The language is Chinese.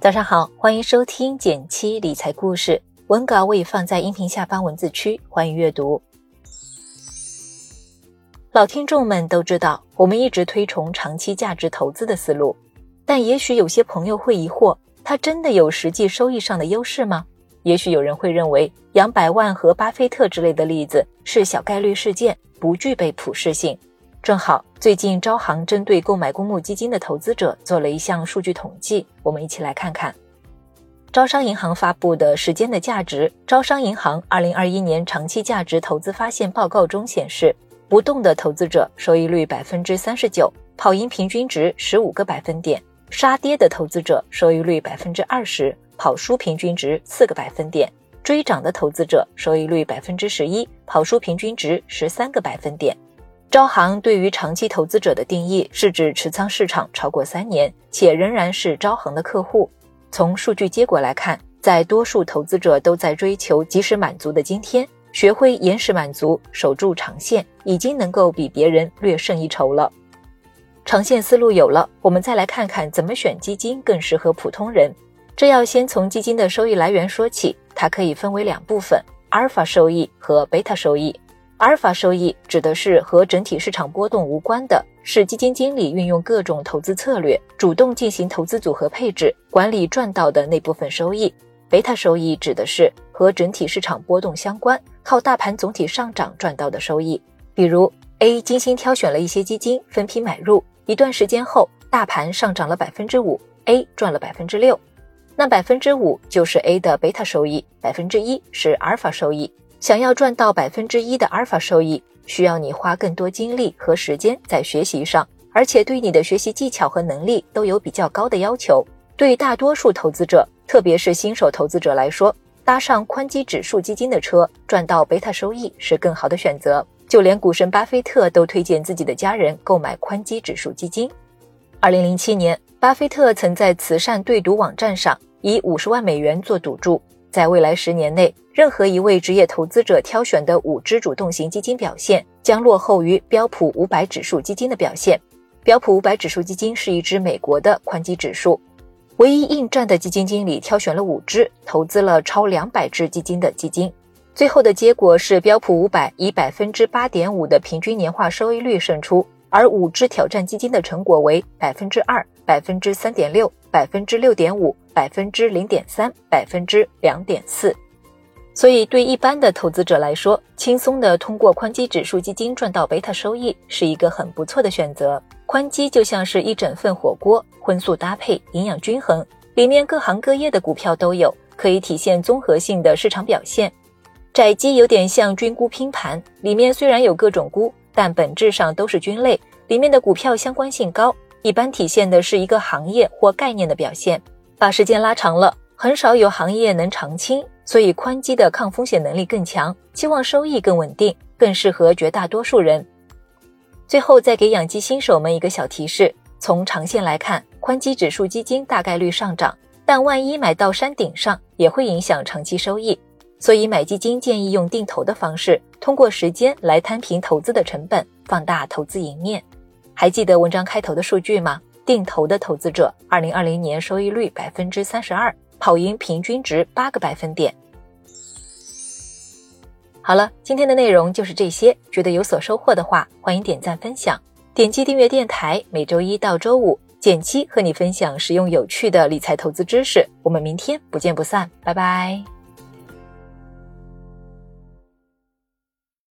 早上好，欢迎收听减七理财故事，文稿我已放在音频下方文字区，欢迎阅读。老听众们都知道，我们一直推崇长期价值投资的思路，但也许有些朋友会疑惑，它真的有实际收益上的优势吗？也许有人会认为，杨百万和巴菲特之类的例子是小概率事件，不具备普适性。正好，最近招行针对购买公募基金的投资者做了一项数据统计，我们一起来看看。招商银行发布的《时间的价值：招商银行2021年长期价值投资发现报告》中显示，不动的投资者收益率百分之三十九，跑赢平均值十五个百分点；杀跌的投资者收益率百分之二十，跑输平均值四个百分点；追涨的投资者收益率百分之十一，跑输平均值十三个百分点。招行对于长期投资者的定义是指持仓市场超过三年，且仍然是招行的客户。从数据结果来看，在多数投资者都在追求及时满足的今天，学会延时满足，守住长线，已经能够比别人略胜一筹了。长线思路有了，我们再来看看怎么选基金更适合普通人。这要先从基金的收益来源说起，它可以分为两部分：阿尔法收益和贝塔收益。阿尔法收益指的是和整体市场波动无关的，是基金经理运用各种投资策略，主动进行投资组合配置，管理赚到的那部分收益。贝塔收益指的是和整体市场波动相关，靠大盘总体上涨赚到的收益。比如 A 精心挑选了一些基金，分批买入，一段时间后，大盘上涨了百分之五，A 赚了百分之六，那百分之五就是 A 的贝塔收益，百分之一是阿尔法收益。想要赚到百分之一的阿尔法收益，需要你花更多精力和时间在学习上，而且对你的学习技巧和能力都有比较高的要求。对大多数投资者，特别是新手投资者来说，搭上宽基指数基金的车，赚到贝塔收益是更好的选择。就连股神巴菲特都推荐自己的家人购买宽基指数基金。二零零七年，巴菲特曾在慈善对赌网站上以五十万美元做赌注。在未来十年内，任何一位职业投资者挑选的五只主动型基金表现将落后于标普五百指数基金的表现。标普五百指数基金是一只美国的宽基指数，唯一应战的基金经理挑选了五只，投资了超两百只基金的基金。最后的结果是标普五百以百分之八点五的平均年化收益率胜出，而五只挑战基金的成果为百分之二、百分之三点六、百分之六点五。百分之零点三，百分之两点四，所以对一般的投资者来说，轻松的通过宽基指数基金赚到贝塔收益是一个很不错的选择。宽基就像是一整份火锅，荤素搭配，营养均衡，里面各行各业的股票都有，可以体现综合性的市场表现。窄基有点像菌菇拼盘，里面虽然有各种菇，但本质上都是菌类，里面的股票相关性高，一般体现的是一个行业或概念的表现。把时间拉长了，很少有行业能长青，所以宽基的抗风险能力更强，期望收益更稳定，更适合绝大多数人。最后再给养鸡新手们一个小提示：从长线来看，宽基指数基金大概率上涨，但万一买到山顶上，也会影响长期收益。所以买基金建议用定投的方式，通过时间来摊平投资的成本，放大投资赢面。还记得文章开头的数据吗？定投的投资者，二零二零年收益率百分之三十二，跑赢平均值八个百分点。好了，今天的内容就是这些。觉得有所收获的话，欢迎点赞分享，点击订阅电台。每周一到周五，简七和你分享实用有趣的理财投资知识。我们明天不见不散，拜拜。